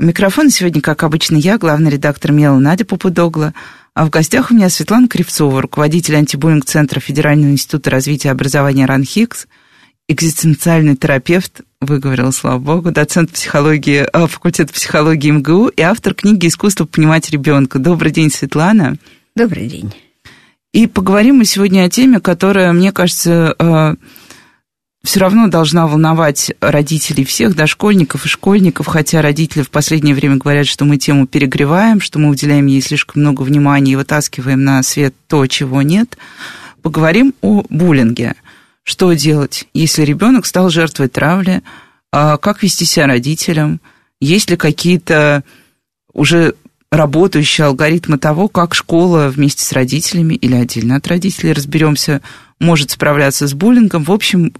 У микрофона сегодня, как обычно, я, главный редактор МЕЛ Надя Попудогла, а в гостях у меня Светлана Кривцова, руководитель антибуллинг-центра Федерального института развития образования РАНХИКС, экзистенциальный терапевт, выговорила, слава богу, доцент психологии, э, факультета психологии МГУ и автор книги «Искусство понимать ребенка». Добрый день, Светлана. Добрый день. И поговорим мы сегодня о теме, которая, мне кажется, э, все равно должна волновать родителей всех, дошкольников и школьников, хотя родители в последнее время говорят, что мы тему перегреваем, что мы уделяем ей слишком много внимания и вытаскиваем на свет то, чего нет. Поговорим о буллинге. Что делать, если ребенок стал жертвой травли? А как вести себя родителям? Есть ли какие-то уже работающие алгоритмы того, как школа вместе с родителями или отдельно от родителей, разберемся, может справляться с буллингом. В общем,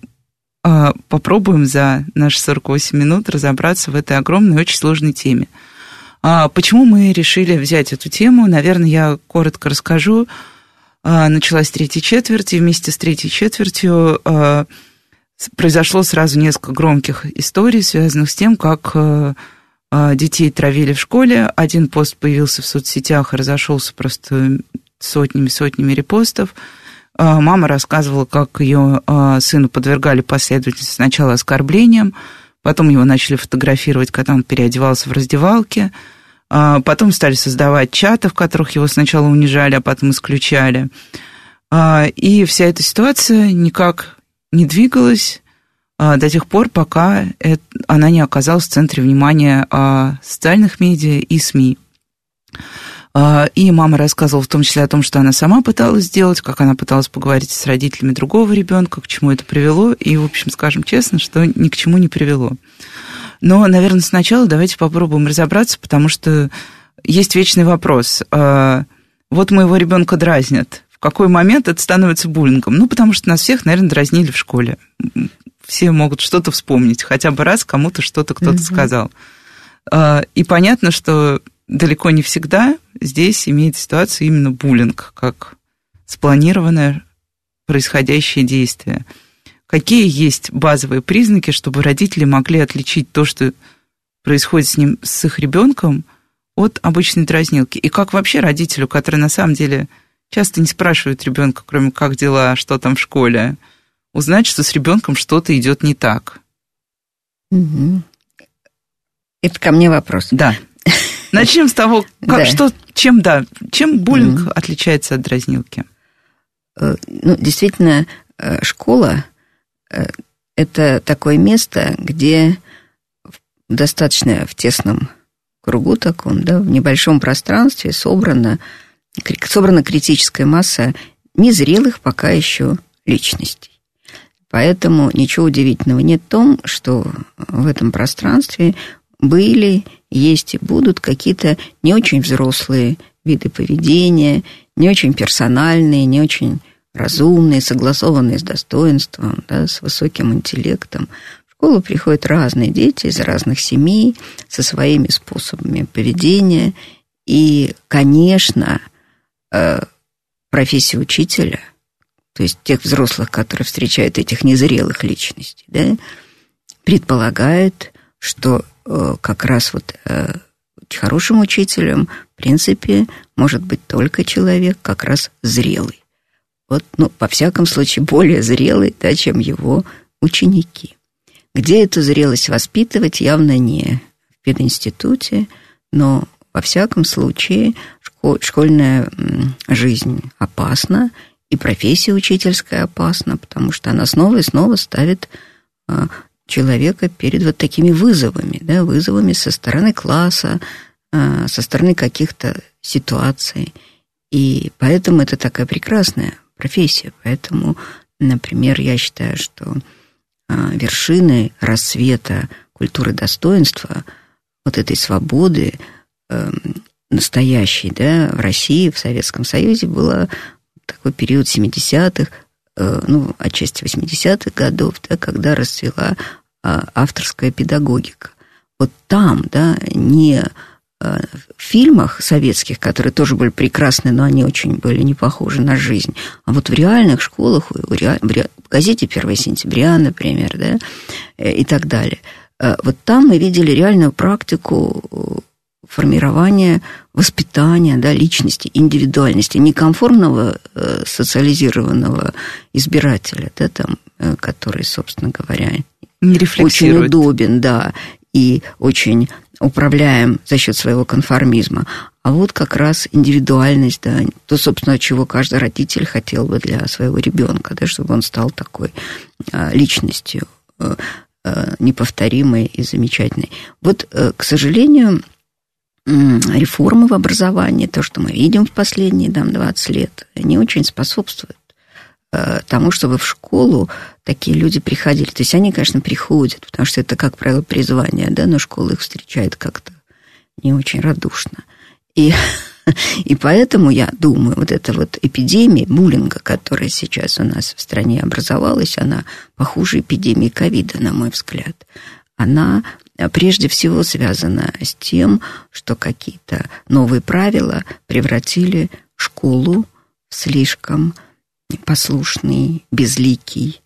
попробуем за наши 48 минут разобраться в этой огромной, очень сложной теме. А, почему мы решили взять эту тему? Наверное, я коротко расскажу. А, началась третья четверть, и вместе с третьей четвертью произошло сразу несколько громких историй, связанных с тем, как а, детей травили в школе. Один пост появился в соцсетях и разошелся просто сотнями-сотнями репостов. А, мама рассказывала, как ее а, сыну подвергали последовательно сначала оскорблениям, потом его начали фотографировать, когда он переодевался в раздевалке, потом стали создавать чаты, в которых его сначала унижали, а потом исключали. И вся эта ситуация никак не двигалась, до тех пор, пока она не оказалась в центре внимания а, социальных медиа и СМИ. А, и мама рассказывала в том числе о том, что она сама пыталась сделать, как она пыталась поговорить с родителями другого ребенка, к чему это привело, и, в общем, скажем честно, что ни к чему не привело. Но, наверное, сначала давайте попробуем разобраться, потому что есть вечный вопрос. Вот моего ребенка дразнят. В какой момент это становится буллингом? Ну, потому что нас всех, наверное, дразнили в школе все могут что-то вспомнить, хотя бы раз кому-то что-то кто-то mm сказал. А, и понятно, что далеко не всегда здесь имеет ситуацию именно буллинг, как спланированное происходящее действие. Какие есть базовые признаки, чтобы родители могли отличить то, что происходит с ним, с их ребенком, от обычной дразнилки? И как вообще родителю, который на самом деле часто не спрашивает ребенка, кроме как дела, что там в школе, узнать, что с ребенком что-то идет не так. Угу. Это ко мне вопрос. Да. Начнем с того, как, да. что, чем, да, чем буллинг угу. отличается от дразнилки? Э, ну, действительно, э, школа э, – это такое место, где достаточно в тесном кругу таком, да, в небольшом пространстве собрана, собрана критическая масса незрелых пока еще личностей. Поэтому ничего удивительного нет в том, что в этом пространстве были, есть и будут какие-то не очень взрослые виды поведения, не очень персональные, не очень разумные, согласованные с достоинством, да, с высоким интеллектом. В школу приходят разные дети из разных семей со своими способами поведения. И, конечно, э, профессия учителя – то есть тех взрослых, которые встречают этих незрелых личностей, да, предполагает, что как раз вот э, хорошим учителем, в принципе, может быть только человек как раз зрелый. Вот, ну, во всяком случае, более зрелый, да, чем его ученики. Где эту зрелость воспитывать, явно не в пединституте, но во всяком случае школьная жизнь опасна, и профессия учительская опасна, потому что она снова и снова ставит а, человека перед вот такими вызовами, да, вызовами со стороны класса, а, со стороны каких-то ситуаций. И поэтому это такая прекрасная профессия. Поэтому, например, я считаю, что а, вершиной рассвета культуры достоинства, вот этой свободы, эм, настоящий, да, в России, в Советском Союзе было такой период 70-х, э, ну, отчасти 80-х годов, да, когда расцвела а, авторская педагогика. Вот там, да, не э, в фильмах советских, которые тоже были прекрасны, но они очень были не похожи на жизнь, а вот в реальных школах, в газете «1 сентября», например, да, э, и так далее. Вот там мы видели реальную практику формирования воспитания да, личности, индивидуальности, неконформного э, социализированного избирателя, да, там, э, который, собственно говоря, не очень удобен, да, и очень управляем за счет своего конформизма. А вот как раз индивидуальность, да, то, собственно, чего каждый родитель хотел бы для своего ребенка, да, чтобы он стал такой а, личностью а, а, неповторимой и замечательной. Вот, к сожалению, реформы в образовании, то, что мы видим в последние там, 20 лет, не очень способствуют э, тому, чтобы в школу такие люди приходили. То есть они, конечно, приходят, потому что это, как правило, призвание, да, но школа их встречает как-то не очень радушно. И, и поэтому я думаю, вот эта вот эпидемия буллинга, которая сейчас у нас в стране образовалась, она похуже эпидемии ковида, на мой взгляд. Она прежде всего связано с тем, что какие-то новые правила превратили школу в слишком послушный, безликий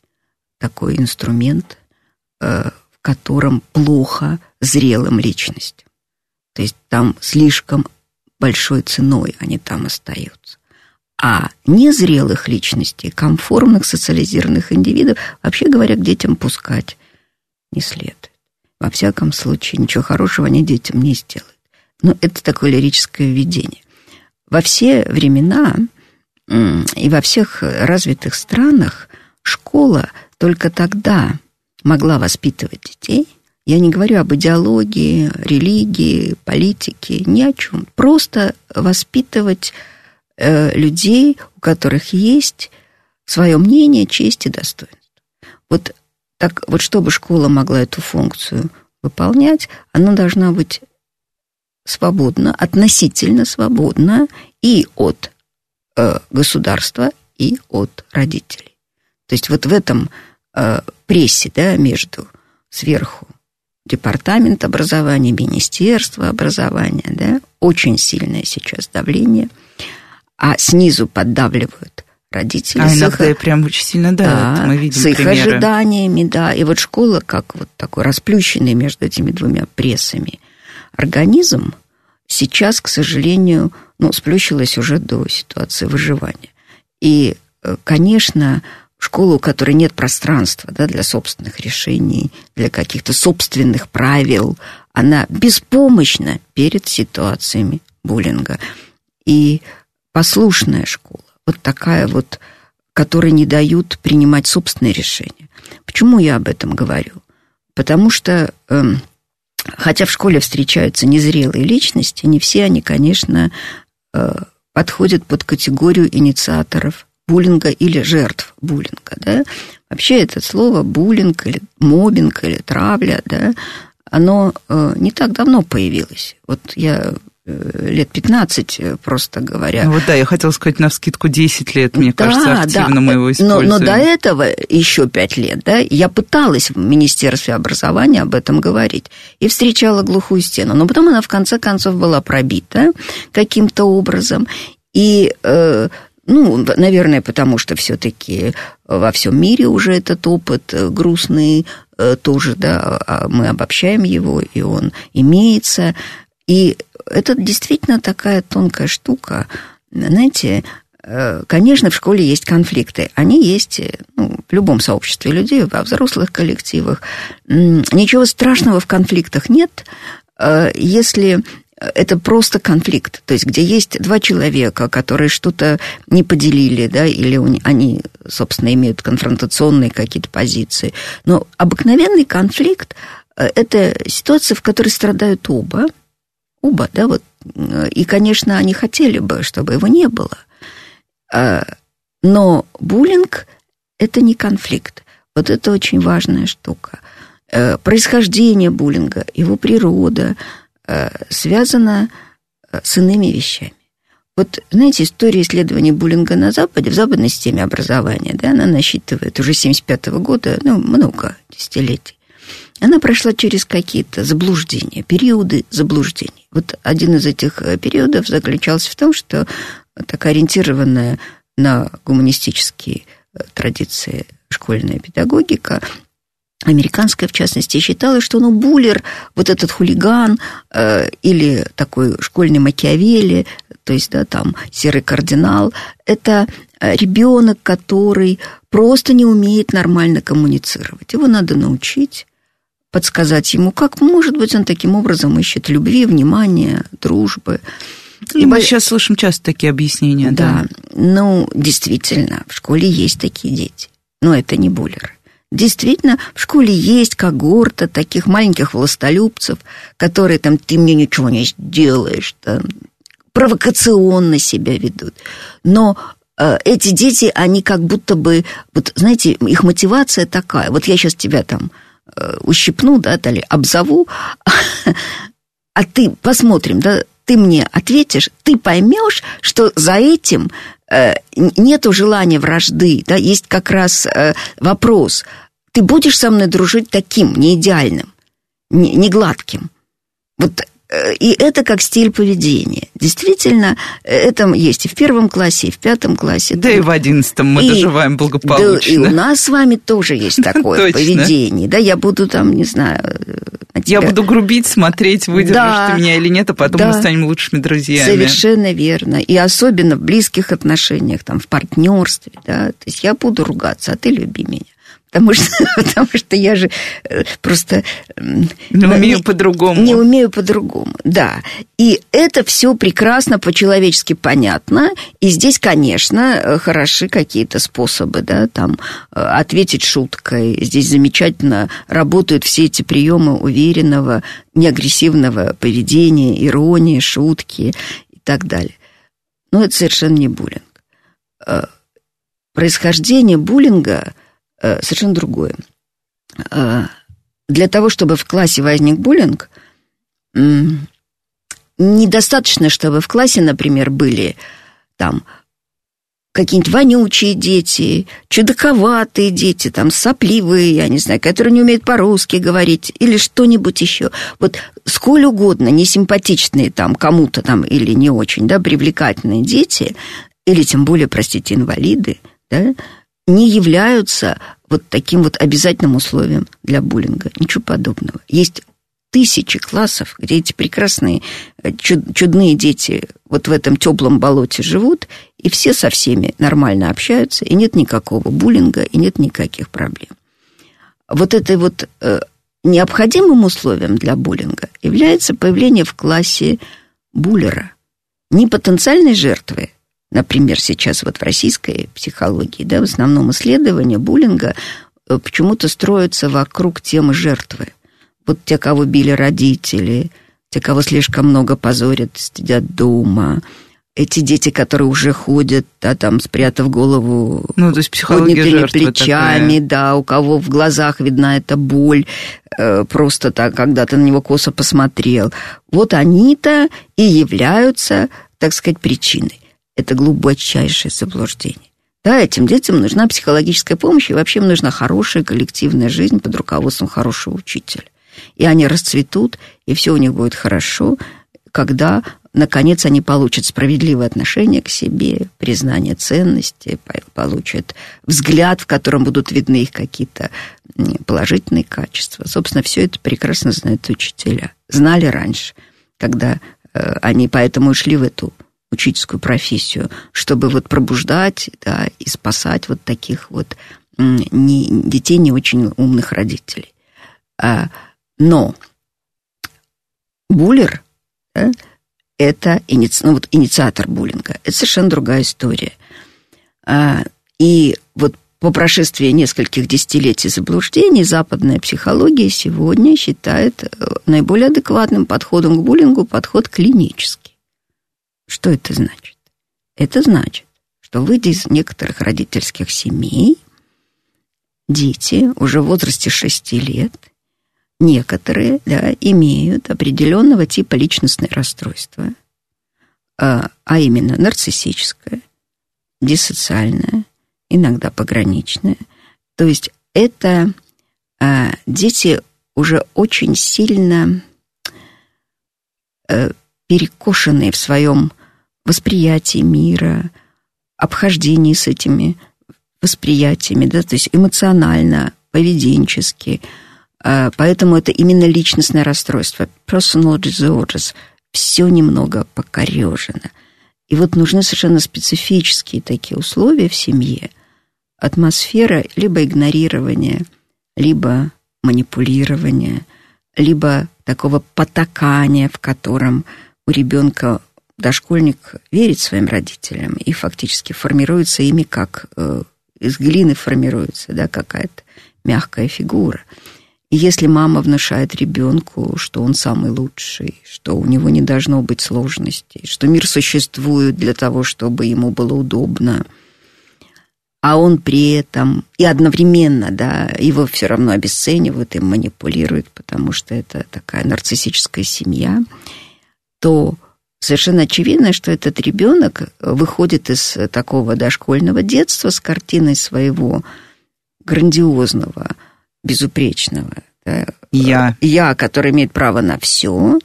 такой инструмент, э, в котором плохо зрелым личностям. То есть там слишком большой ценой они там остаются. А незрелых личностей, комфортных социализированных индивидов, вообще говоря, к детям пускать не следует. Во всяком случае, ничего хорошего они детям не сделают. Но это такое лирическое видение. Во все времена и во всех развитых странах школа только тогда могла воспитывать детей. Я не говорю об идеологии, религии, политике, ни о чем. Просто воспитывать э, людей, у которых есть свое мнение, честь и достоинство. Вот так вот, чтобы школа могла эту функцию выполнять, она должна быть свободна, относительно свободна и от э, государства, и от родителей. То есть вот в этом э, прессе, да, между сверху департамент образования, министерство образования, да, очень сильное сейчас давление, а снизу поддавливают родители. А иногда их, прям очень сильно давят, да, мы видим С их примеры. ожиданиями, да. И вот школа, как вот такой расплющенный между этими двумя прессами организм, сейчас, к сожалению, ну, сплющилась уже до ситуации выживания. И, э, конечно, школа, у которой нет пространства да, для собственных решений, для каких-то собственных правил, она беспомощна перед ситуациями буллинга. И послушная школа, вот такая вот, которые не дают принимать собственные решения. Почему я об этом говорю? Потому что, э, хотя в школе встречаются незрелые личности, не все они, конечно, э, подходят под категорию инициаторов буллинга или жертв буллинга. Да? Вообще это слово буллинг или мобинг или травля, да, оно э, не так давно появилось. Вот я лет 15, э, просто говоря. Ну, вот да, я хотела сказать, на скидку 10 лет, мне да, кажется, активно да. мы его используем. Но, но до этого еще 5 лет, да, я пыталась в Министерстве образования об этом говорить и встречала глухую стену. Но потом она в конце концов была пробита каким-то образом. И э, ну, наверное, потому что все-таки во всем мире уже этот опыт грустный тоже, да, а мы обобщаем его, и он имеется. И это действительно такая тонкая штука. Знаете, э, конечно, в школе есть конфликты. Они есть э, ну, в любом сообществе людей, во взрослых коллективах. Ничего страшного в конфликтах нет, э, если это просто конфликт, то есть где есть два человека, которые что-то не поделили, да, или они, собственно, имеют конфронтационные какие-то позиции. Но обыкновенный конфликт – это ситуация, в которой страдают оба, Уба, да, вот. И, конечно, они хотели бы, чтобы его не было. А, но буллинг – это не конфликт. Вот это очень важная штука. Э, происхождение буллинга, его природа э, связано с иными вещами. Вот, знаете, история исследований буллинга на Западе, в западной системе образования, да, она насчитывает уже 75 -го года, ну, много десятилетий. Она прошла через какие-то заблуждения, периоды заблуждений. Вот один из этих э, периодов заключался в том, что так ориентированная на гуманистические э, традиции школьная педагогика американская, в частности, считала, что ну, Буллер, вот этот хулиган э, или такой школьный Макиавелли, то есть, да, там, серый кардинал, это э, ребенок, который просто не умеет нормально коммуницировать. Его надо научить, подсказать ему, как, может быть, он таким образом ищет любви, внимания, дружбы. И мы сейчас слышим часто такие объяснения. Да, да, ну, действительно, в школе есть такие дети, но это не Буллеры. Действительно, в школе есть когорта таких маленьких властолюбцев, которые там, ты мне ничего не сделаешь, там, провокационно себя ведут. Но э, эти дети, они как будто бы, вот знаете, их мотивация такая, вот я сейчас тебя там ущипну, да, или обзову, а ты, посмотрим, да, ты мне ответишь, ты поймешь, что за этим э, нету желания вражды, да, есть как раз э, вопрос, ты будешь со мной дружить таким, не идеальным, не, не гладким. Вот Э, и это как стиль поведения. Действительно, это есть и в первом классе, и в пятом классе. Да и в одиннадцатом мы и, доживаем благополучно. Да, и у нас с вами тоже есть такое поведение. Да, я буду там, не знаю... Я буду грубить, смотреть, выдержишь да, ты меня или нет, а потом да, мы станем лучшими друзьями. Совершенно верно. И особенно в близких отношениях, там, в партнерстве, да. То есть я буду ругаться, а ты люби меня. Потому что, потому что я же э, просто... Не умею по-другому. Не умею по-другому, да. И это все прекрасно, по-человечески понятно. И здесь, конечно, э, хороши какие-то способы, да, там, э, ответить шуткой. Здесь замечательно работают все эти приемы уверенного, неагрессивного поведения, иронии, шутки и так далее. Но это совершенно не буллинг. Происхождение буллинга – совершенно другое. Э, для того, чтобы в классе возник буллинг, недостаточно, чтобы в классе, например, были там какие-нибудь вонючие дети, чудаковатые дети, там, сопливые, я не знаю, которые не умеют по-русски говорить, или что-нибудь еще. Вот сколь угодно несимпатичные там кому-то там или не очень, да, привлекательные дети, или тем более, простите, инвалиды, да, не являются вот таким вот обязательным условием для буллинга. Ничего подобного. Есть тысячи классов, где эти прекрасные э, чуд, чудные дети вот в этом теплом болоте живут, и все со всеми нормально общаются, и нет никакого буллинга, и нет никаких проблем. Вот это вот э, необходимым условием для буллинга является появление в классе буллера, не потенциальной жертвы, Например, сейчас вот в российской психологии, да, в основном исследования буллинга э, почему-то строятся вокруг темы жертвы. Вот те, кого били родители, те, кого слишком много позорят, стыдят дома, эти дети, которые уже ходят, да, там, спрятав голову ну, то есть поднятыми плечами, такая. да, у кого в глазах видна эта боль, э, просто так, когда ты на него косо посмотрел. Вот они-то и являются, так сказать, причиной это глубочайшее заблуждение. Да, этим детям нужна психологическая помощь, и вообще им нужна хорошая коллективная жизнь под руководством хорошего учителя. И они расцветут, и все у них будет хорошо, когда, наконец, они получат справедливое отношение к себе, признание ценности, получат взгляд, в котором будут видны их какие-то положительные качества. Собственно, все это прекрасно знают учителя. Знали раньше, когда э, они поэтому и шли в эту учительскую профессию, чтобы вот пробуждать да, и спасать вот таких вот не, детей не очень умных родителей. А, но буллер да, это иници, ну, вот инициатор буллинга. Это совершенно другая история. А, и вот по прошествии нескольких десятилетий заблуждений западная психология сегодня считает э, наиболее адекватным подходом к буллингу подход клинический. Что это значит? Это значит, что выйдя из некоторых родительских семей, дети уже в возрасте 6 лет, некоторые да, имеют определенного типа личностные расстройства, а, а именно нарциссическое, диссоциальное, иногда пограничное. То есть это а, дети уже очень сильно э, перекошенные в своем восприятии мира, обхождении с этими восприятиями, да, то есть эмоционально, поведенчески. А, поэтому это именно личностное расстройство. Personal disorders. Все немного покорежено. И вот нужны совершенно специфические такие условия в семье. Атмосфера либо игнорирования, либо манипулирования, либо такого потакания, в котором у ребенка дошкольник верит своим родителям и фактически формируется ими как э, из глины формируется, да, какая-то мягкая фигура. И если мама внушает ребенку, что он самый лучший, что у него не должно быть сложностей, что мир существует для того, чтобы ему было удобно, а он при этом и одновременно, да, его все равно обесценивают и манипулируют, потому что это такая нарциссическая семья, то совершенно очевидно, что этот ребенок выходит из такого дошкольного детства с картиной своего грандиозного, безупречного да, я. я, который имеет право на все,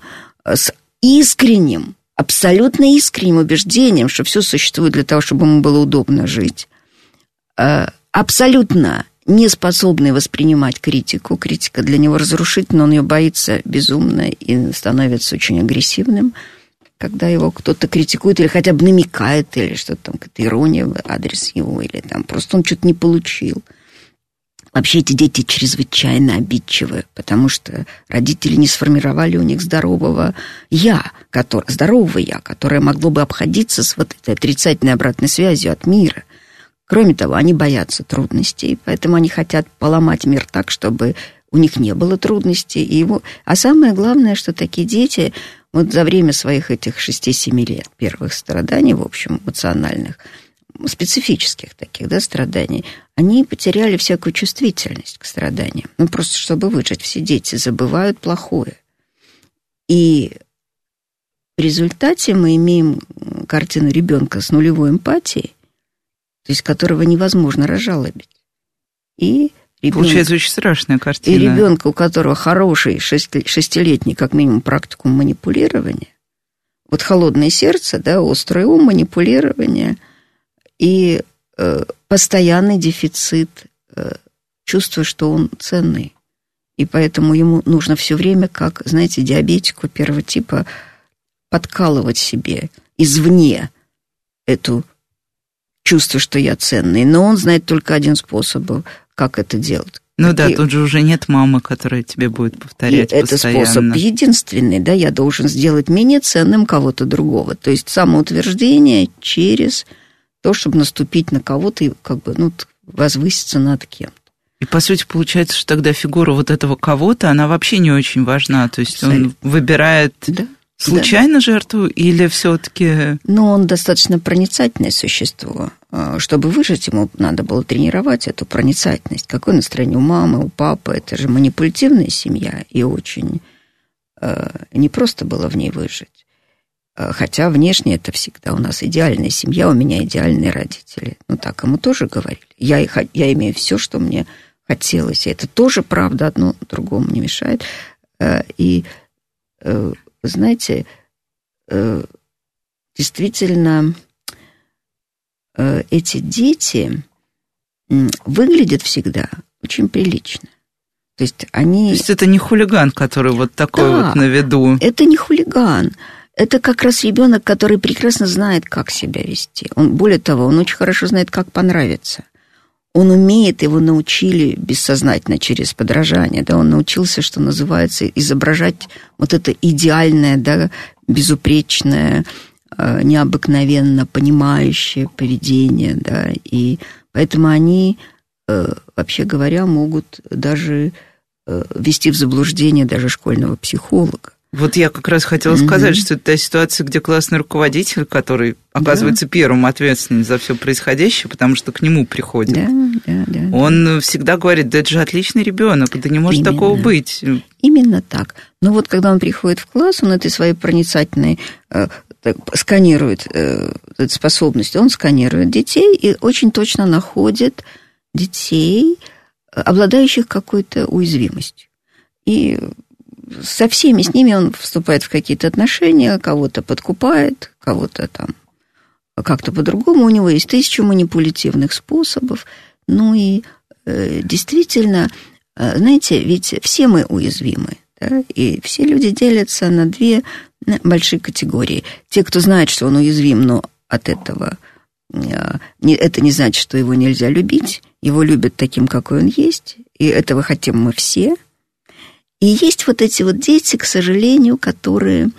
с искренним, абсолютно искренним убеждением, что все существует для того, чтобы ему было удобно жить, э, абсолютно не способный воспринимать критику. Критика для него разрушительна, он ее боится безумно и становится очень агрессивным – когда его кто-то критикует или хотя бы намекает, или что-то там, какая-то ирония в адрес его, или там просто он что-то не получил. Вообще эти дети чрезвычайно обидчивы, потому что родители не сформировали у них здорового «я», который, здорового «я», которое могло бы обходиться с вот этой отрицательной обратной связью от мира. Кроме того, они боятся трудностей, поэтому они хотят поломать мир так, чтобы у них не было трудностей. И его... А самое главное, что такие дети вот за время своих этих 6-7 лет первых страданий, в общем, эмоциональных, специфических таких, да, страданий, они потеряли всякую чувствительность к страданиям. Ну, просто чтобы выжить, все дети забывают плохое. И в результате мы имеем картину ребенка с нулевой эмпатией, то есть которого невозможно разжалобить. И Ребенок, Получается очень страшная картина. И ребенка, у которого хороший шестилетний, как минимум, практикум манипулирования, вот холодное сердце, да, острый ум, манипулирование и э, постоянный дефицит э, чувства, что он ценный. И поэтому ему нужно все время, как, знаете, диабетику первого типа, подкалывать себе извне эту чувство, что я ценный. Но он знает только один способ как это делать. Ну Какие... да, тут же уже нет мамы, которая тебе будет повторять и постоянно. Это способ единственный, да, я должен сделать менее ценным кого-то другого. То есть самоутверждение через то, чтобы наступить на кого-то и как бы, ну, возвыситься над кем-то. И, по сути, получается, что тогда фигура вот этого кого-то, она вообще не очень важна. То есть Абсолютно. он выбирает да. Случайно да. жертву или все-таки... Ну, он достаточно проницательное существо. А, чтобы выжить, ему надо было тренировать эту проницательность. Какое настроение у мамы, у папы. Это же манипулятивная семья, и очень э, не просто было в ней выжить. А, хотя внешне это всегда у нас идеальная семья, у меня идеальные родители. Ну, так ему тоже говорили. Я, я имею все, что мне хотелось. И это тоже правда, одно другому не мешает. Э, и, э, знаете, действительно Э, эти дети выглядят всегда очень прилично. То есть они... То есть это не хулиган, который вот такой да, вот на виду. это не хулиган. Это как раз ребенок, который прекрасно знает, как себя вести. Он, более того, он очень хорошо знает, как понравиться. Он умеет, его научили бессознательно через подражание, да, он научился, что называется, изображать вот это идеальное, да, безупречное, Э, необыкновенно понимающее поведение, да, и поэтому они, э, вообще говоря, могут даже э, ввести в заблуждение даже школьного психолога. Вот я как раз хотела сказать, mm-hmm. что это та ситуация, где классный руководитель, который оказывается да. первым ответственным за все происходящее, потому что к нему приходит. Да, да, да. Он да. всегда говорит, да это же отличный ребенок, да не может Именно. такого быть. Именно так. Но вот когда он приходит в класс, он этой своей проницательной сканирует э, эту способность, он сканирует детей и очень точно находит детей, обладающих какой-то уязвимостью. И со всеми с ними он вступает в какие-то отношения, кого-то подкупает, кого-то там как-то по-другому. У него есть тысячу манипулятивных способов. Ну и э, действительно, э, знаете, ведь все мы уязвимы. Да? И все люди делятся на две большие категории. Те, кто знает, что он уязвим, но от этого э, это не значит, что его нельзя любить. Его любят таким, какой он есть. И этого хотим мы все. И есть вот эти вот дети, к сожалению, которые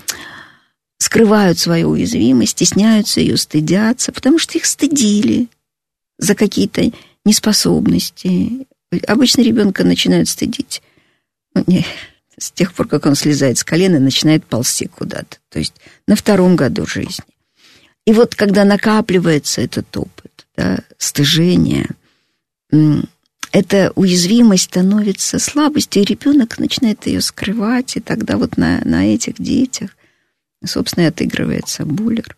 скрывают свою уязвимость, стесняются ее, стыдятся, потому что их стыдили за какие-то неспособности. Обычно ребенка начинают стыдить ну, не, с тех пор, как он слезает с колена и начинает ползти куда-то. То есть на втором году жизни. И вот когда накапливается этот опыт, да, стыжение, эта уязвимость становится слабостью, и ребенок начинает ее скрывать, и тогда вот на, на этих детях собственно, и отыгрывается буллер.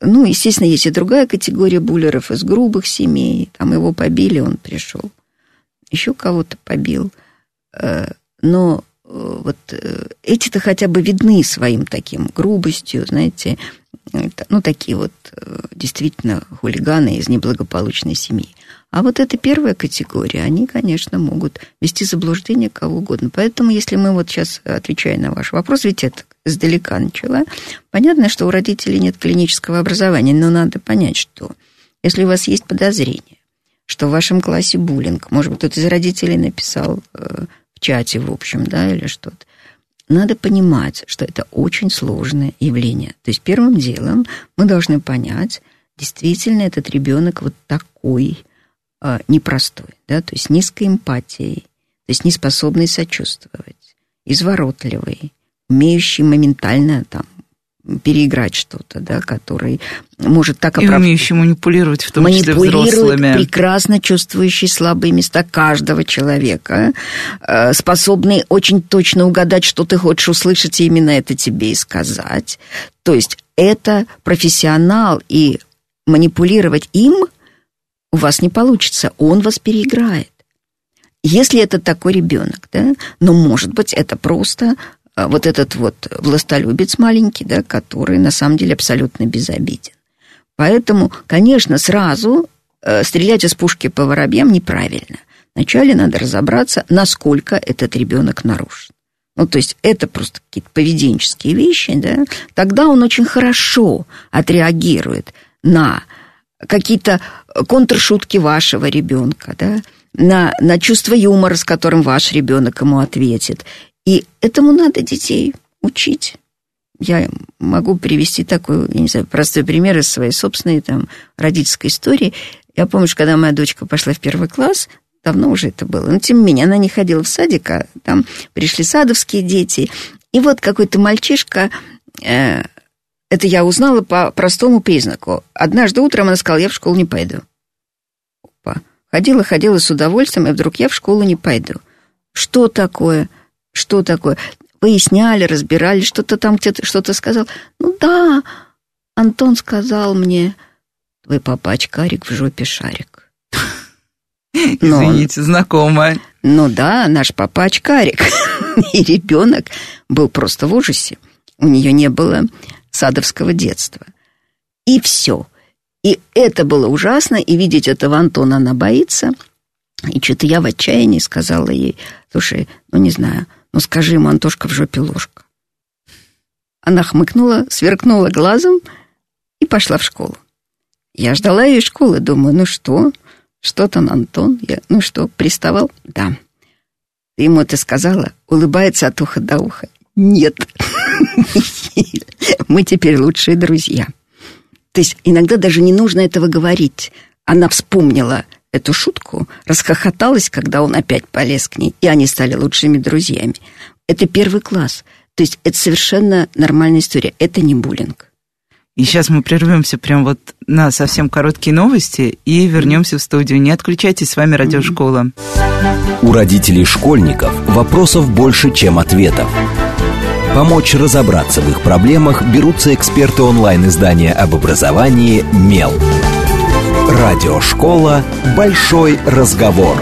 Ну, естественно, есть и другая категория буллеров из грубых семей. Там его побили, он пришел. Еще кого-то побил. Э, но вот э, эти-то хотя бы видны своим таким грубостью, знаете, ну, такие вот действительно хулиганы из неблагополучной семьи. А вот эта первая категория, они, конечно, могут вести заблуждение кого угодно. Поэтому, если мы вот сейчас, отвечая на ваш вопрос, ведь это издалека начала, понятно, что у родителей нет клинического образования, но надо понять, что если у вас есть подозрение, что в вашем классе буллинг, может быть, кто-то из родителей написал э, в чате, в общем, да, или что-то, надо понимать, что это очень сложное явление. То есть первым делом мы должны понять, действительно этот ребенок вот такой, э, непростой, да, то есть низкой эмпатией, то есть неспособный сочувствовать, изворотливый, умеющий моментально там переиграть что-то, да, который может так оправдать. И умеющий манипулировать, в том числе взрослыми. прекрасно чувствующий слабые места каждого человека, э, способный очень точно угадать, что ты хочешь услышать, и именно это тебе и сказать. То есть это профессионал, и манипулировать им – у вас не получится, он вас переиграет. Если это такой ребенок, да, но может быть это просто вот этот вот властолюбец маленький, да, который на самом деле абсолютно безобиден. Поэтому, конечно, сразу э, стрелять из пушки по воробьям неправильно. Вначале надо разобраться, насколько этот ребенок нарушен. Ну, то есть это просто какие-то поведенческие вещи, да, тогда он очень хорошо отреагирует на какие-то контршутки вашего ребенка, да, на, на чувство юмора, с которым ваш ребенок ему ответит. И этому надо детей учить. Я могу привести такой, я не знаю, простой пример из своей собственной там родительской истории. Я помню, что когда моя дочка пошла в первый класс, давно уже это было, но тем не менее она не ходила в садик, а там пришли садовские дети. И вот какой-то мальчишка э, это я узнала по простому признаку. Однажды утром она сказала, я в школу не пойду. Опа. Ходила, ходила с удовольствием, и вдруг я в школу не пойду. Что такое? Что такое? Выясняли, разбирали, что-то там где-то что-то сказал. Ну да, Антон сказал мне, твой папа очкарик в жопе шарик. Извините, знакомая. Ну да, наш папа очкарик. И ребенок был просто в ужасе. У нее не было садовского детства. И все. И это было ужасно, и видеть этого Антона она боится. И что-то я в отчаянии сказала ей, слушай, ну не знаю, ну скажи ему, Антошка в жопе ложка. Она хмыкнула, сверкнула глазом и пошла в школу. Я ждала ее школы, думаю, ну что, что там Антон? Я, ну что, приставал? Да. Ты ему это сказала? Улыбается от уха до уха. Нет. Мы теперь лучшие друзья. То есть иногда даже не нужно этого говорить. Она вспомнила эту шутку, расхохоталась, когда он опять полез к ней, и они стали лучшими друзьями. Это первый класс. То есть это совершенно нормальная история. Это не буллинг. И сейчас мы прервемся прям вот на совсем короткие новости и вернемся в студию. Не отключайтесь, с вами Радиошкола. У родителей школьников вопросов больше, чем ответов. Помочь разобраться в их проблемах берутся эксперты онлайн-издания об образовании «Мел». Радиошкола «Большой разговор».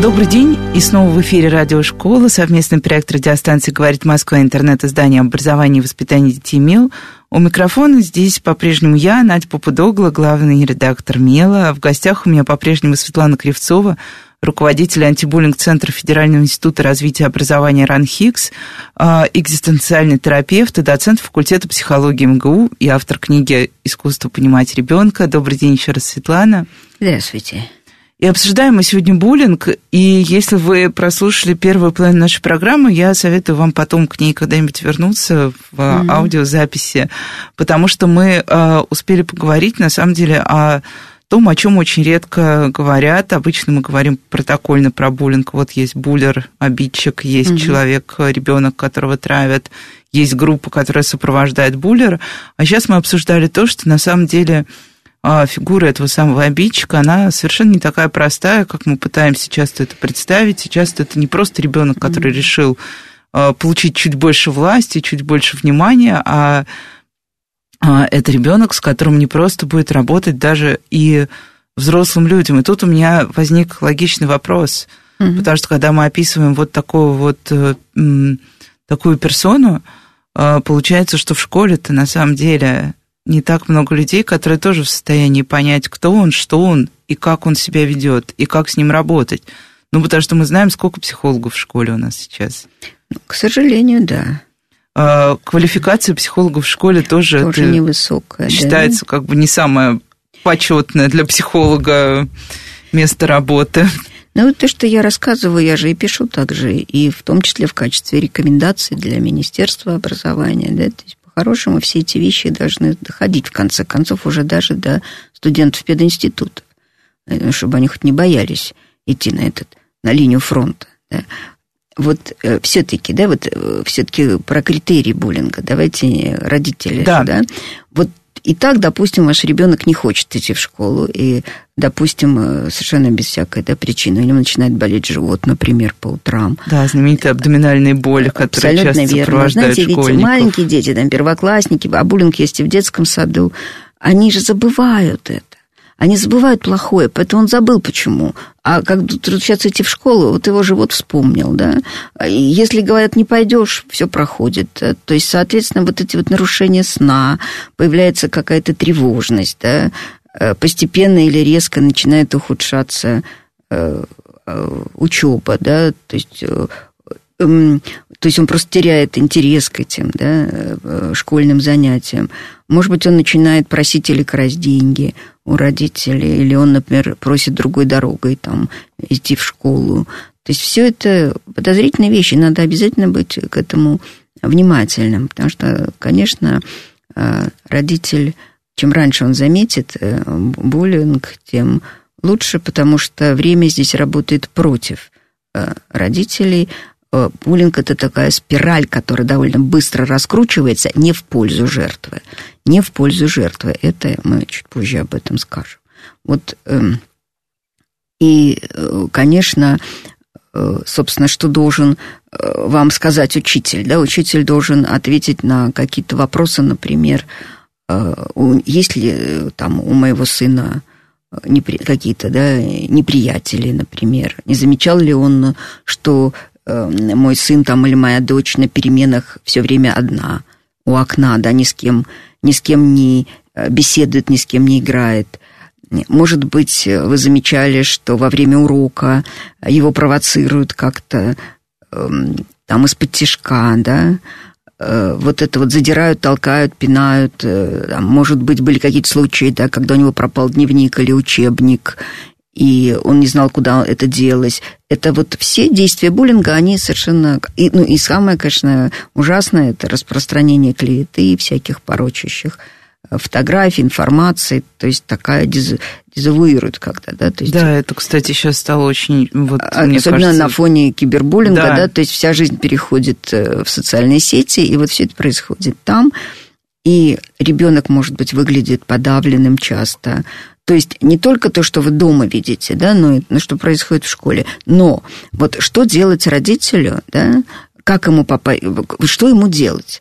Добрый день, и снова в эфире радиошкола, совместный проект радиостанции «Говорит Москва», интернет-издание образования и воспитания детей МЕЛ. У микрофона здесь по-прежнему я, Надя Попудогла, главный редактор МЕЛа. В гостях у меня по-прежнему Светлана Кривцова, руководитель антибуллинг-центра Федерального института развития образования РАНХИКС, а, экзистенциальный терапевт и доцент факультета психологии МГУ и автор книги «Искусство понимать ребенка». Добрый день еще раз, Светлана. Здравствуйте. И обсуждаем мы сегодня буллинг, и если вы прослушали первую половину нашей программы, я советую вам потом к ней когда-нибудь вернуться в mm-hmm. аудиозаписи, потому что мы э, успели поговорить, на самом деле, о том, о чем очень редко говорят. Обычно мы говорим протокольно про буллинг. Вот есть буллер, обидчик, есть mm-hmm. человек, ребенок, которого травят, есть группа, которая сопровождает буллера. А сейчас мы обсуждали то, что на самом деле а фигура этого самого обидчика, она совершенно не такая простая, как мы пытаемся часто это представить. Часто это не просто ребенок, который mm-hmm. решил а, получить чуть больше власти, чуть больше внимания, а это ребенок, с которым не просто будет работать даже и взрослым людям. И тут у меня возник логичный вопрос, mm-hmm. потому что когда мы описываем вот такого вот э, такую персону, а, получается, что в школе-то на самом деле не так много людей, которые тоже в состоянии понять, кто он, что он и как он себя ведет, и как с ним работать. Ну, потому что мы знаем, сколько психологов в школе у нас сейчас. К сожалению, да. А, квалификация психологов в школе тоже, тоже невысокая. Считается да? как бы не самое почетное для психолога место работы. Ну, вот то, что я рассказываю, я же и пишу также, и в том числе в качестве рекомендаций для Министерства образования, да, то есть по-хорошему все эти вещи должны доходить, в конце концов, уже даже до студентов пединститута, э, чтобы они хоть не боялись идти на этот, на линию фронта. Да. Вот э, все-таки, да, вот э, все-таки про критерии буллинга. Давайте родители, да. да. Вот и так, допустим, ваш ребенок не хочет идти в школу, и, допустим, э, совершенно без всякой да, причины, у него начинает болеть живот, например, по утрам. Да, знаменитые абдоминальные боли, которые Абсолютно часто верно. Знаете, школьников. ведь маленькие дети, там, первоклассники, а буллинг есть и в детском саду, они же забывают это. Они забывают плохое, поэтому он забыл почему. А как сейчас идти в школу, вот его живот вспомнил, да. Если говорят, не пойдешь, все проходит. То есть, соответственно, вот эти вот нарушения сна, появляется какая-то тревожность, да, э, постепенно или резко начинает ухудшаться э, э, учеба, да, то есть эм, то есть он просто теряет интерес к этим да, школьным занятиям. Может быть, он начинает просить или красть деньги у родителей, или он, например, просит другой дорогой там, идти в школу. То есть все это подозрительные вещи, надо обязательно быть к этому внимательным, потому что, конечно, э, родитель, чем раньше он заметит э, буллинг, тем лучше, потому что время здесь работает против э, родителей, Э, буллинг – это такая спираль, которая довольно быстро раскручивается не в пользу жертвы. Не в пользу жертвы. Это мы чуть позже об этом скажем. Вот, эм, и, э, конечно, э, собственно, что должен вам сказать учитель? Да? Учитель должен ответить на какие-то вопросы, например, есть ли там у моего сына какие-то да, неприятели, например. Не замечал ли он, что Э, мой сын там или моя дочь на переменах все время одна у окна, да, ни с кем, ни с кем не э, беседует, ни с кем не играет. Может быть, вы замечали, что во время урока его провоцируют как-то эм, там из-под тяжка, да, э, вот это вот задирают, толкают, пинают. Может быть, были какие-то случаи, да, когда у него пропал дневник или учебник, и он не знал, куда это делать. Это вот все действия буллинга, они совершенно... И, ну, и самое, конечно, ужасное, это распространение клеветы и всяких порочащих э, фотографий, информации, то есть такая дез, дезавуирует когда, да? То есть, да, это, кстати, сейчас стало очень... Вот, особенно кажется... на фоне кибербуллинга, да. да, то есть вся жизнь переходит э, в социальные сети, и вот все это происходит там, и ребенок, может быть, выглядит подавленным часто, то есть не только то, что вы дома видите, да, но и что происходит в школе. Но вот что делать родителю, да, как ему попасть, что ему делать?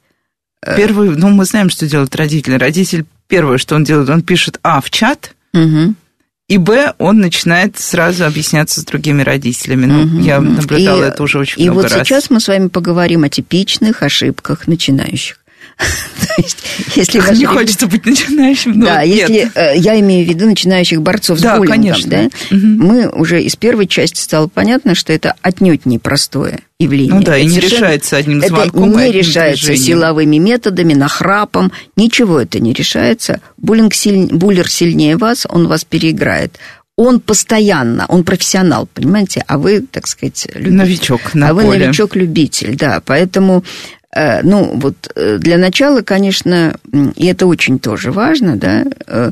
Первый, ну, мы знаем, что делают родители. Родитель, первое, что он делает, он пишет А в чат, угу. И Б, он начинает сразу объясняться с другими родителями. Ну, угу. я наблюдала и, это уже очень и много раз. И вот сейчас мы с вами поговорим о типичных ошибках начинающих. Если не хочется быть начинающим, Да, если э, я имею в виду начинающих борцов с буллингом, да, мы уже из первой части стало понятно, что это отнюдь непростое явление. Ну да, и не решается одним звонком. Это не решается силовыми методами, нахрапом, ничего это не решается. Буллинг буллер сильнее вас, он вас переиграет он постоянно, он профессионал, понимаете, а вы, так сказать, любитель. Новичок на А поле. вы новичок-любитель, да, поэтому ну, вот э, для начала, конечно, и это очень тоже важно, да, э,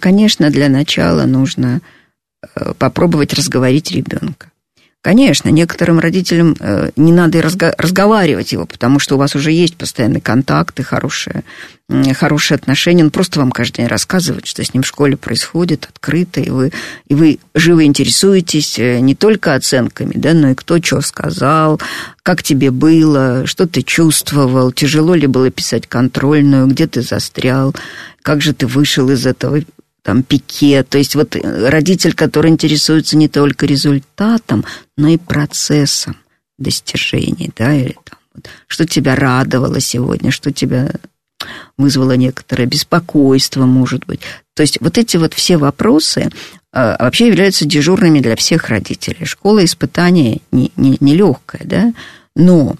конечно, для начала нужно попробовать разговорить ребенка. Конечно, некоторым родителям э, не надо и разго- разговаривать его, потому что у вас уже есть постоянный контакт и хорошие, хорошие отношения. Он просто вам каждый день рассказывает, что с ним в школе происходит, открыто, и вы, и вы живо интересуетесь э, не только оценками, да, но и кто что сказал, как тебе было, что ты чувствовал, тяжело ли было писать контрольную, где ты застрял, как же ты вышел из этого там пике. То есть вот родитель, который интересуется не только результатом, но и процессом достижений, да, или там, вот, что тебя радовало сегодня, что тебя вызвало некоторое беспокойство, может быть. То есть вот эти вот все вопросы а, вообще являются дежурными для всех родителей. Школа испытания не, не, не легкая, да, но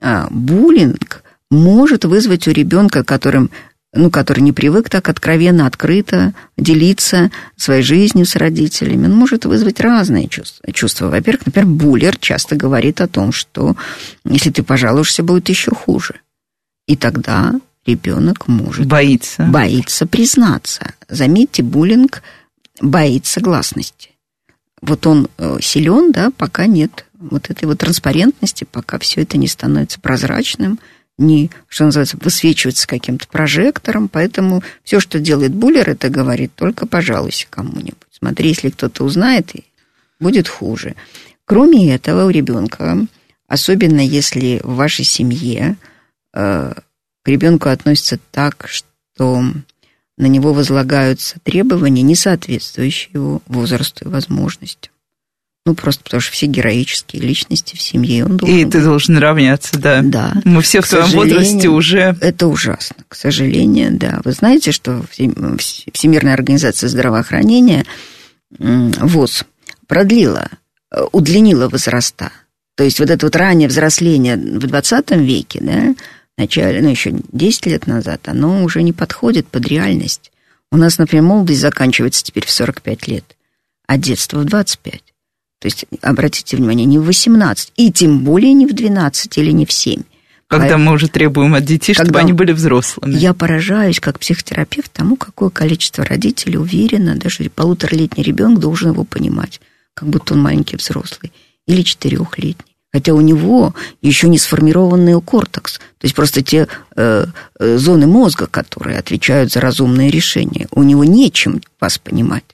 а, буллинг может вызвать у ребенка, которым ну, который не привык так откровенно, открыто делиться своей жизнью с родителями, он может вызвать разные чувства. чувства. Во-первых, например, буллер часто говорит о том, что если ты пожалуешься, будет еще хуже. И тогда ребенок может... Боится. Боится признаться. Заметьте, буллинг боится гласности. Вот он э, силен, да, пока нет вот этой вот транспарентности, пока все это не становится прозрачным, не, что называется, высвечивается каким-то прожектором, поэтому все, что делает буллер, это говорит только пожалуйся кому-нибудь. Смотри, если кто-то узнает, будет хуже. Кроме этого, у ребенка, особенно если в вашей семье э, к ребенку относятся так, что на него возлагаются требования, не соответствующие его возрасту и возможностям. Ну, просто потому что все героические личности в семье. Он должен... И ты должен равняться, да. Да. Мы все в твоем возрасте уже... Это ужасно, к сожалению, да. Вы знаете, что Всемирная организация здравоохранения ВОЗ продлила, э, удлинила возраста. То есть вот это вот раннее взросление в 20 веке, да, начале, ну, еще 10 лет назад, оно уже не подходит под реальность. У нас, например, молодость заканчивается теперь в 45 лет, а детство в 25. То есть, обратите внимание, не в 18, и тем более не в 12 или не в 7. Когда а, мы уже требуем от детей, чтобы они были взрослыми. Я поражаюсь, как психотерапевт, тому, какое количество родителей уверенно, даже полуторалетний ребенок должен его понимать, как будто он маленький взрослый, или четырехлетний. Хотя у него еще не сформированный кортекс, то есть просто те э, э, зоны мозга, которые отвечают за разумные решения, у него нечем вас понимать.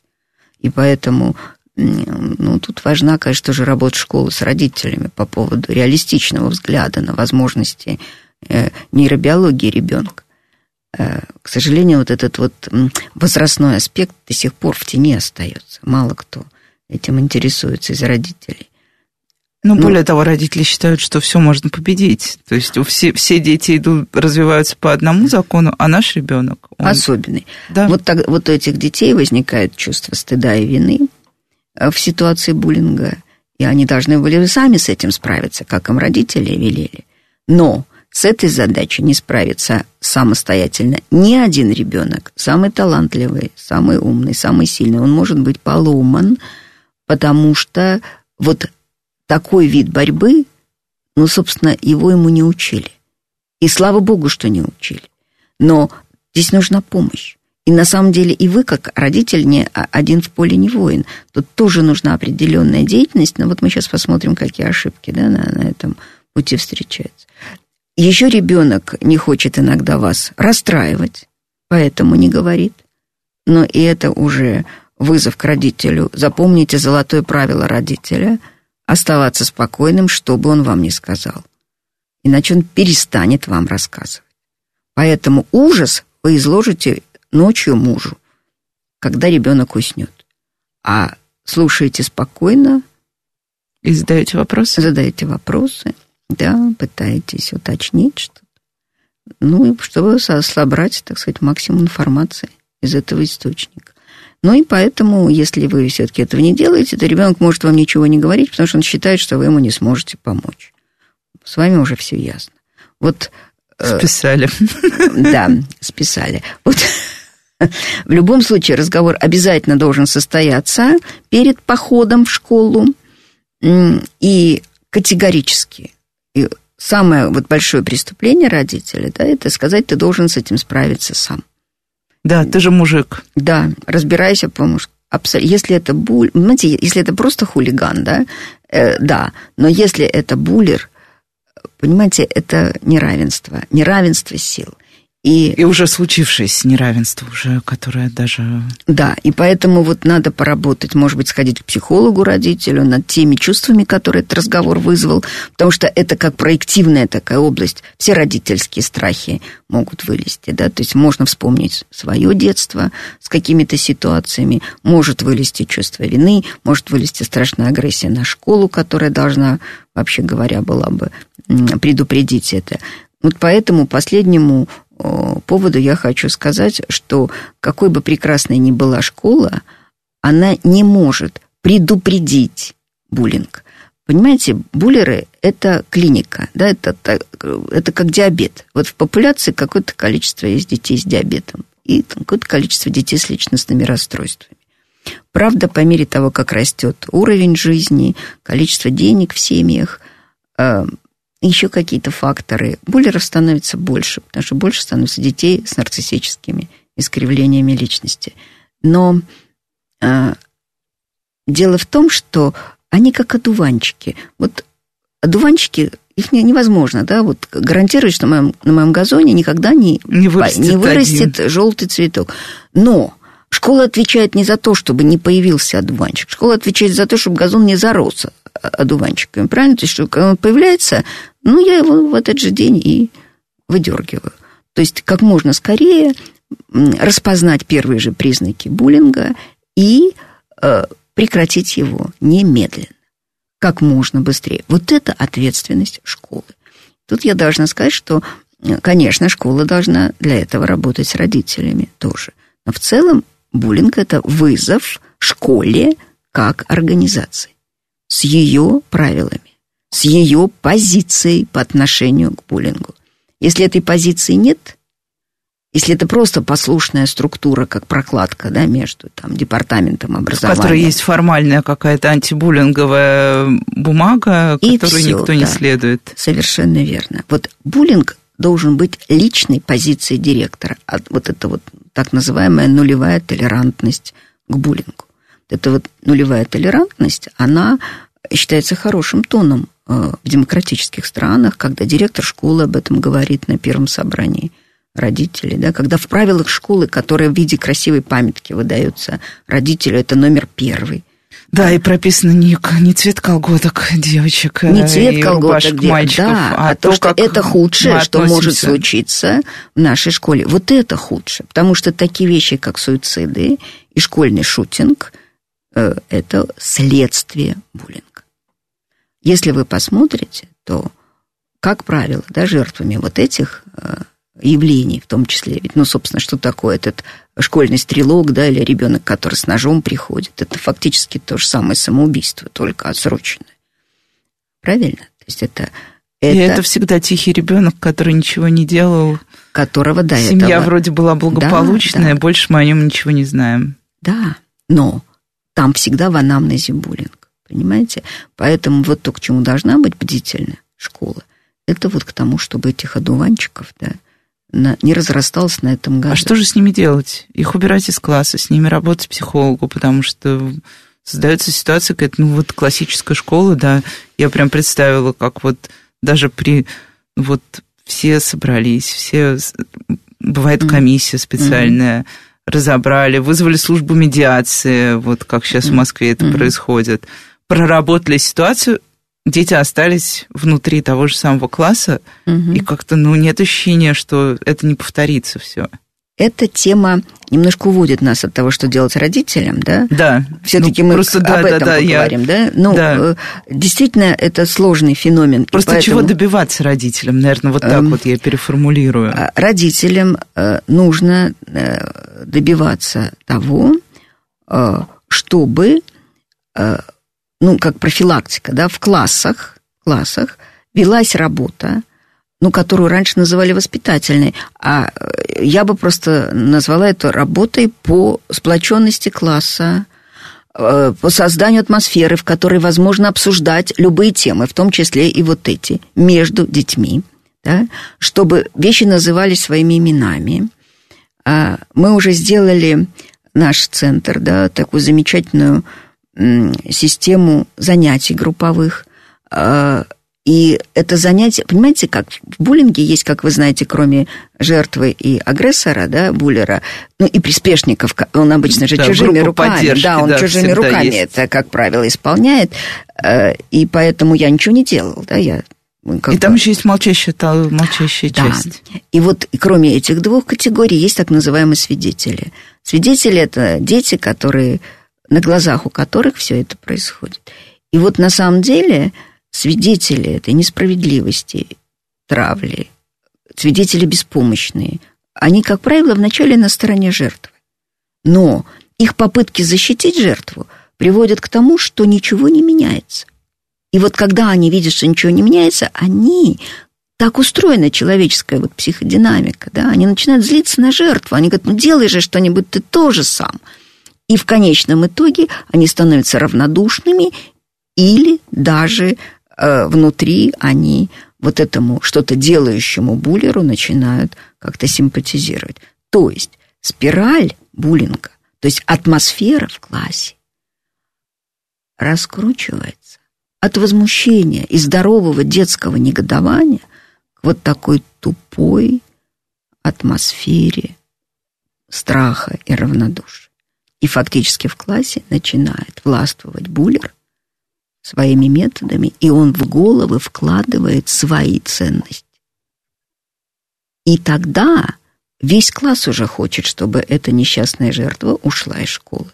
И поэтому ну, тут важна, конечно же, работа школы с родителями по поводу реалистичного взгляда на возможности э, нейробиологии ребенка. Э, к сожалению, вот этот вот возрастной аспект до сих пор в тени остается. Мало кто этим интересуется из родителей. Ну, ну, более того, родители считают, что все можно победить. То есть все, все дети идут, развиваются по одному закону, а наш ребенок... Он... Особенный. Да. Вот, так, вот у этих детей возникает чувство стыда и вины, в ситуации буллинга, и они должны были сами с этим справиться, как им родители велели. Но с этой задачей не справится самостоятельно ни один ребенок, самый талантливый, самый умный, самый сильный. Он может быть поломан, потому что вот такой вид борьбы, ну, собственно, его ему не учили. И слава богу, что не учили. Но здесь нужна помощь. И на самом деле и вы, как родитель, не один в поле не воин. Тут тоже нужна определенная деятельность, но вот мы сейчас посмотрим, какие ошибки да, на, на этом пути встречаются. Еще ребенок не хочет иногда вас расстраивать, поэтому не говорит. Но и это уже вызов к родителю. Запомните золотое правило родителя – оставаться спокойным, что бы он вам ни сказал. иначе он перестанет вам рассказывать. Поэтому ужас вы изложите ночью мужу, когда ребенок уснет. А слушаете спокойно. И задаете вопросы? Задаете вопросы, да, пытаетесь уточнить что-то. Ну, чтобы собрать, так сказать, максимум информации из этого источника. Ну и поэтому, если вы все-таки этого не делаете, то ребенок может вам ничего не говорить, потому что он считает, что вы ему не сможете помочь. С вами уже все ясно. Вот э, Списали. Да, списали. Вот в любом случае разговор обязательно должен состояться перед походом в школу и категорически. И самое вот большое преступление родителя, да, это сказать, ты должен с этим справиться сам. Да, ты же мужик. Да, разбирайся по-мужски. Если это буль, знаете, если это просто хулиган, да, э, да, но если это буллер, понимаете, это неравенство, неравенство сил. И, и уже случившееся неравенство, уже, которое даже... Да, и поэтому вот надо поработать, может быть, сходить к психологу родителю над теми чувствами, которые этот разговор вызвал, потому что это как проективная такая область. Все родительские страхи могут вылезти, да, то есть можно вспомнить свое детство с какими-то ситуациями, может вылезти чувство вины, может вылезти страшная агрессия на школу, которая должна, вообще говоря, была бы предупредить это. Вот поэтому последнему поводу я хочу сказать, что какой бы прекрасной ни была школа, она не может предупредить буллинг. Понимаете, буллеры – это клиника, да, это, это как диабет. Вот в популяции какое-то количество есть детей с диабетом и какое-то количество детей с личностными расстройствами. Правда, по мере того, как растет уровень жизни, количество денег в семьях, э, еще какие-то факторы. Буллеров становится больше, потому что больше становится детей с нарциссическими искривлениями личности. Но э, дело в том, что они как одуванчики. Вот одуванчики, их невозможно, да, вот гарантировать, что на моем, на моем газоне никогда не, не вырастет, не вырастет желтый цветок. Но школа отвечает не за то, чтобы не появился одуванчик. Школа отвечает за то, чтобы газон не зарос одуванчиками, правильно? То есть, что когда он появляется, ну, я его в этот же день и выдергиваю. То есть, как можно скорее распознать первые же признаки буллинга и э, прекратить его немедленно, как можно быстрее. Вот это ответственность школы. Тут я должна сказать, что, конечно, школа должна для этого работать с родителями тоже. Но в целом буллинг – это вызов школе как организации с ее правилами, с ее позицией по отношению к буллингу. Если этой позиции нет, если это просто послушная структура, как прокладка да, между там, департаментом образования. В которой есть формальная какая-то антибуллинговая бумага, и которую все, никто не да, следует. Совершенно верно. Вот буллинг должен быть личной позицией директора. А вот это вот так называемая нулевая толерантность к буллингу эта вот нулевая толерантность, она считается хорошим тоном э, в демократических странах, когда директор школы об этом говорит на первом собрании родителей, да, когда в правилах школы, которые в виде красивой памятки выдаются родителю, это номер первый. Да, и прописано не, не цвет колготок девочек, не цвет колготок мальчиков, да, а, а то, что это худшее, что может случиться в нашей школе. Вот это худшее, потому что такие вещи, как суициды и школьный шутинг – Э, это следствие буллинга. Если вы посмотрите, то, как правило, да, жертвами вот этих э, явлений, в том числе, ведь, ну, собственно, что такое этот школьный стрелок, да, или ребенок, который с ножом приходит, это фактически то же самое самоубийство, только отсроченное. Правильно? То есть это это, и это всегда тихий ребенок, который ничего не делал. Которого до Семья этого... вроде была благополучная, да, да. больше мы о нем ничего не знаем. Да, но там всегда в анамнезе буллинг, понимаете? Поэтому вот то, к чему должна быть бдительна школа, это вот к тому, чтобы этих одуванчиков, да, на, не разрасталось на этом году. А что же с ними делать? Их убирать из класса, с ними работать психологу, потому что создается ситуация какая-то, ну вот классическая школа, да, я прям представила, как вот даже при, вот все собрались, все, бывает комиссия специальная, mm-hmm разобрали, вызвали службу медиации, вот как сейчас в Москве это mm-hmm. происходит, проработали ситуацию, дети остались внутри того же самого класса, угу. и как-то, ну, нет ощущения, что это не повторится все. Эта тема немножко уводит нас от того, что делать родителям, да? Да. Все-таки ну, мы просто, об да, этом да, поговорим, я... да? Ну, да. Э, действительно, это сложный феномен. Просто поэтому... чего добиваться родителям, наверное, вот так эм, вот я переформулирую. А, родителям э, нужно э, добиваться того, чтобы, ну, как профилактика, да, в классах, классах велась работа, ну, которую раньше называли воспитательной, а э, я бы просто назвала это работой по сплоченности класса, э, по созданию атмосферы, в которой возможно обсуждать любые темы, в том числе и вот эти, между детьми, да, чтобы вещи назывались своими именами. А мы уже сделали наш центр, да, такую замечательную систему занятий групповых, а, и это занятие, понимаете, как в буллинге есть, как вы знаете, кроме жертвы и агрессора, да, буллера, ну и приспешников, он обычно же да, чужими руками, да, он да, чужими руками есть. это, как правило, исполняет, э, и поэтому я ничего не делал, да, я ну, как и бы... там еще есть молчащая, молчащая да. часть. И вот кроме этих двух категорий есть так называемые свидетели. Свидетели это дети, которые на глазах у которых все это происходит. И вот на самом деле свидетели этой несправедливости, травли, свидетели беспомощные, они, как правило, вначале на стороне жертвы. Но их попытки защитить жертву приводят к тому, что ничего не меняется. И вот когда они видят, что ничего не меняется, они так устроена человеческая вот психодинамика, да, они начинают злиться на жертву, они говорят, ну делай же что-нибудь ты тоже сам. И в конечном итоге они становятся равнодушными или даже Э, внутри они вот этому что-то делающему буллеру начинают как-то симпатизировать. То есть спираль буллинга, то есть атмосфера в классе раскручивается от возмущения и здорового детского негодования к вот такой тупой атмосфере страха и равнодушия. И фактически в классе начинает властвовать буллер, своими методами, и он в головы вкладывает свои ценности. И тогда весь класс уже хочет, чтобы эта несчастная жертва ушла из школы.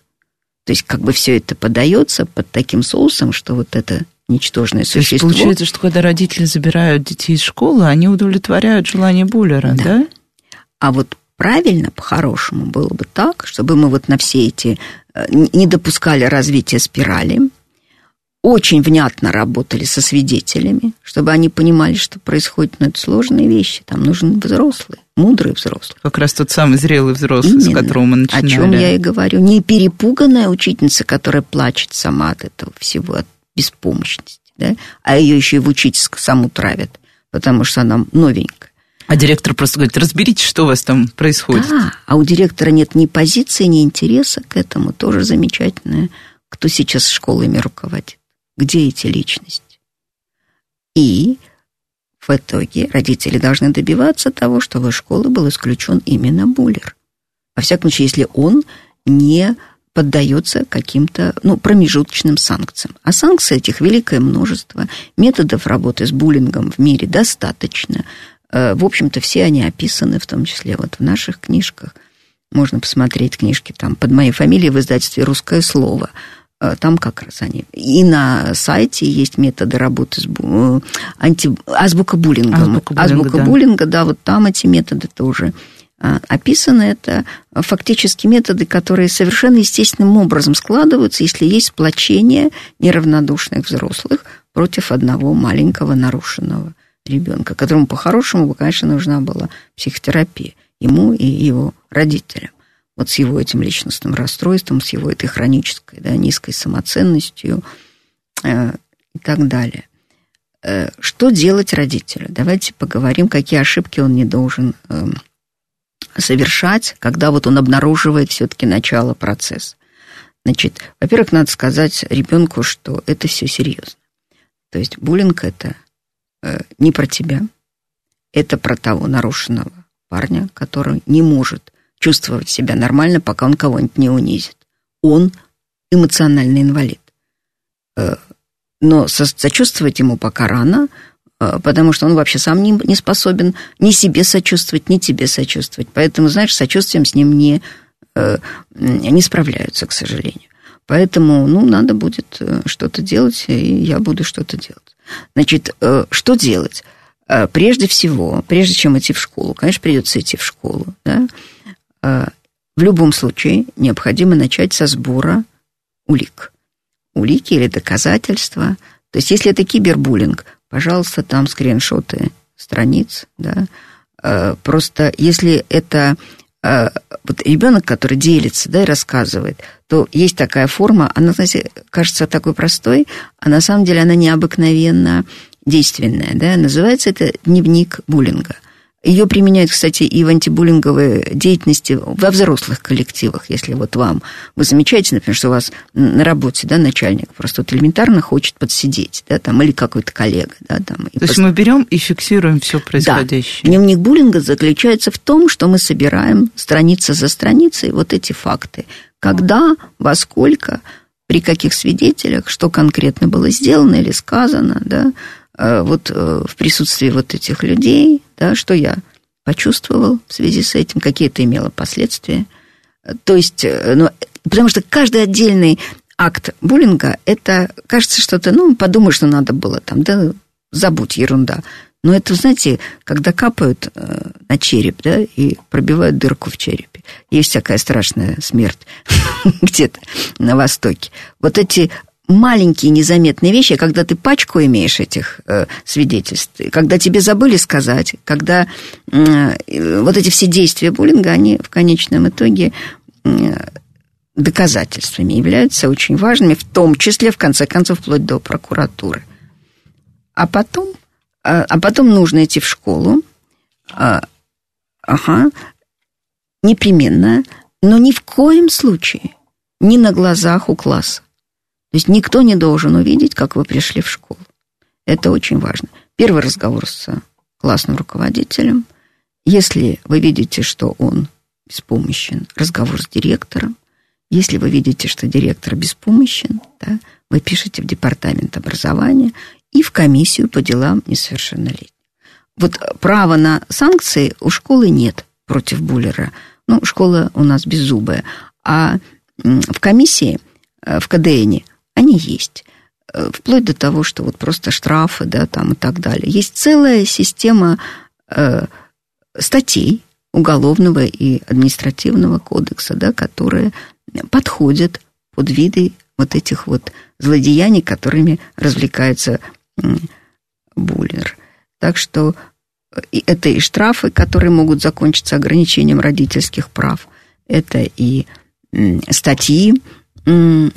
То есть как бы все это подается под таким соусом, что вот это ничтожное существо... То есть получается, что когда родители забирают детей из школы, они удовлетворяют желание буллера, да? да? А вот правильно, по-хорошему, было бы так, чтобы мы вот на все эти... Э, не допускали развития спирали, очень внятно работали со свидетелями, чтобы они понимали, что происходит, но это сложные вещи. Там нужен взрослый, мудрый взрослый. Как раз тот самый зрелый взрослый, Именно. с которого мы начинали. О чем я и говорю. Не перепуганная учительница, которая плачет сама от этого всего, от беспомощности, да? а ее еще и в учительскую саму травят, потому что она новенькая. А директор просто говорит, разберитесь, что у вас там происходит. Да, а у директора нет ни позиции, ни интереса к этому. Тоже замечательное. Кто сейчас школами руководит где эти личности. И в итоге родители должны добиваться того, чтобы из школы был исключен именно буллер. Во всяком случае, если он не поддается каким-то ну, промежуточным санкциям. А санкций этих великое множество. Методов работы с буллингом в мире достаточно. Э, в общем-то, все они описаны, в том числе вот в наших книжках. Можно посмотреть книжки там под моей фамилией в издательстве «Русское слово». Э, там как раз они. И на сайте есть методы работы с бу... Э, анти... азбука буллинга. Азбука буллинга, азбука да. буллинга, да, вот там эти методы тоже описаны. Это фактически методы, которые совершенно естественным образом складываются, если есть сплочение неравнодушных взрослых против одного маленького нарушенного ребенка, которому по-хорошему, конечно, нужна была психотерапия ему и его родителям вот с его этим личностным расстройством, с его этой хронической, да, низкой самоценностью э, и так далее. Э, что делать родителю? Давайте поговорим, какие ошибки он не должен э, совершать, когда вот он обнаруживает все-таки начало процесса. Значит, во-первых, надо сказать ребенку, что это все серьезно. То есть буллинг это э, не про тебя, это про того нарушенного парня, который не может чувствовать себя нормально, пока он кого-нибудь не унизит. Он эмоциональный инвалид. Э, но сочувствовать ему пока рано, э, потому что он вообще сам не, не способен ни себе сочувствовать, ни тебе сочувствовать. Поэтому, знаешь, сочувствием с ним не, не справляются, к сожалению. Поэтому, ну, надо будет что-то делать, и я буду что-то делать. Значит, что делать? Прежде всего, прежде чем идти в школу, конечно, придется идти в школу, да, в любом случае необходимо начать со сбора улик. Улики или доказательства. То есть, если это кибербуллинг, пожалуйста, там скриншоты страниц, да. Э, просто если это э, вот ребенок, который делится, да, и рассказывает, то есть такая форма, она, знаете, кажется такой простой, а на самом деле она необыкновенно действенная, да, называется это дневник буллинга – ее применяют, кстати, и в антибуллинговой деятельности во взрослых коллективах. Если вот вам, вы замечаете, например, что у вас на работе, да, начальник просто вот элементарно хочет подсидеть, да, там, или какой-то коллега, да, там. То есть пос... мы берем и фиксируем все происходящее. Да. Дневник буллинга заключается в том, что мы собираем страница за страницей вот эти факты. Когда, во сколько, при каких свидетелях, что конкретно было сделано или сказано, да, вот э, в присутствии вот этих людей, да, что я почувствовал в связи с этим, какие это имело последствия. То есть, э, ну, потому что каждый отдельный акт буллинга, это, кажется, что-то, ну, подумай, что надо было там, да, забудь, ерунда. Но это, знаете, когда капают э, на череп, да, и пробивают дырку в черепе. Есть такая страшная смерть где-то на Востоке. Вот эти маленькие незаметные вещи, когда ты пачку имеешь этих э, свидетельств, когда тебе забыли сказать, когда э, вот эти все действия буллинга, они в конечном итоге э, доказательствами являются очень важными, в том числе, в конце концов, вплоть до прокуратуры. А потом, э, а потом нужно идти в школу, э, ага, непременно, но ни в коем случае не на глазах у класса. То есть никто не должен увидеть, как вы пришли в школу. Это очень важно. Первый разговор с классным руководителем. Если вы видите, что он беспомощен, разговор с директором. Если вы видите, что директор беспомощен, да, вы пишете в департамент образования и в комиссию по делам несовершеннолетних. Вот права на санкции у школы нет против буллера. Ну, школа у нас беззубая. А в комиссии, э, в КДНе, они есть. Э, вплоть до того, что вот просто штрафы, да, там и так далее. Есть целая система э, статей уголовного и административного кодекса, да, которые подходят под виды вот этих вот злодеяний, которыми развлекается буллер. Так что это и штрафы, которые могут закончиться ограничением родительских прав, это и статьи э,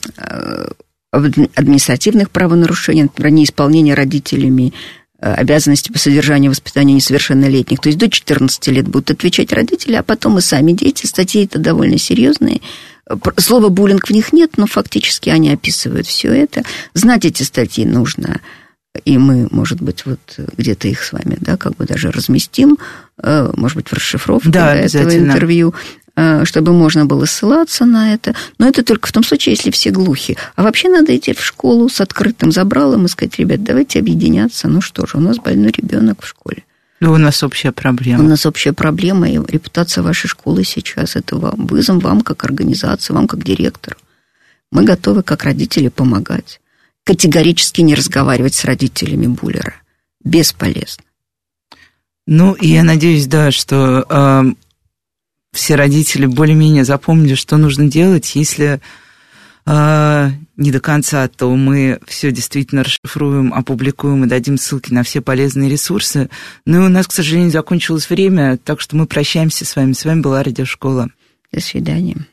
административных правонарушений, например, неисполнение родителями э, обязанности по содержанию и воспитанию несовершеннолетних. То есть до 14 лет будут отвечать родители, а потом и сами дети. Статьи это довольно серьезные. Слова буллинг в них нет, но фактически они описывают все это. Знать эти статьи нужно, и мы, может быть, вот где-то их с вами, да, как бы даже разместим, э, может быть, в расшифровке да, этого интервью. Э, чтобы можно было ссылаться на это. Но это только в том случае, если все глухи. А вообще надо идти в школу с открытым забралом и сказать, ребят, давайте объединяться. Ну что же, у нас больной ребенок в школе. Ну, у нас общая проблема. У нас общая проблема, и репутация вашей школы сейчас – это вам, вызов вам как организации, вам как директору. Мы готовы как родители помогать. Категорически не разговаривать с родителями буллера. Бесполезно. Ну, и я надеюсь, да, что э, все родители более-менее запомнили, что нужно делать, если э, не до конца, то мы все действительно расшифруем, опубликуем и дадим ссылки на все полезные ресурсы. Ну у нас, к сожалению, закончилось время, так что мы прощаемся с вами. С вами была Радиошкола. До свидания.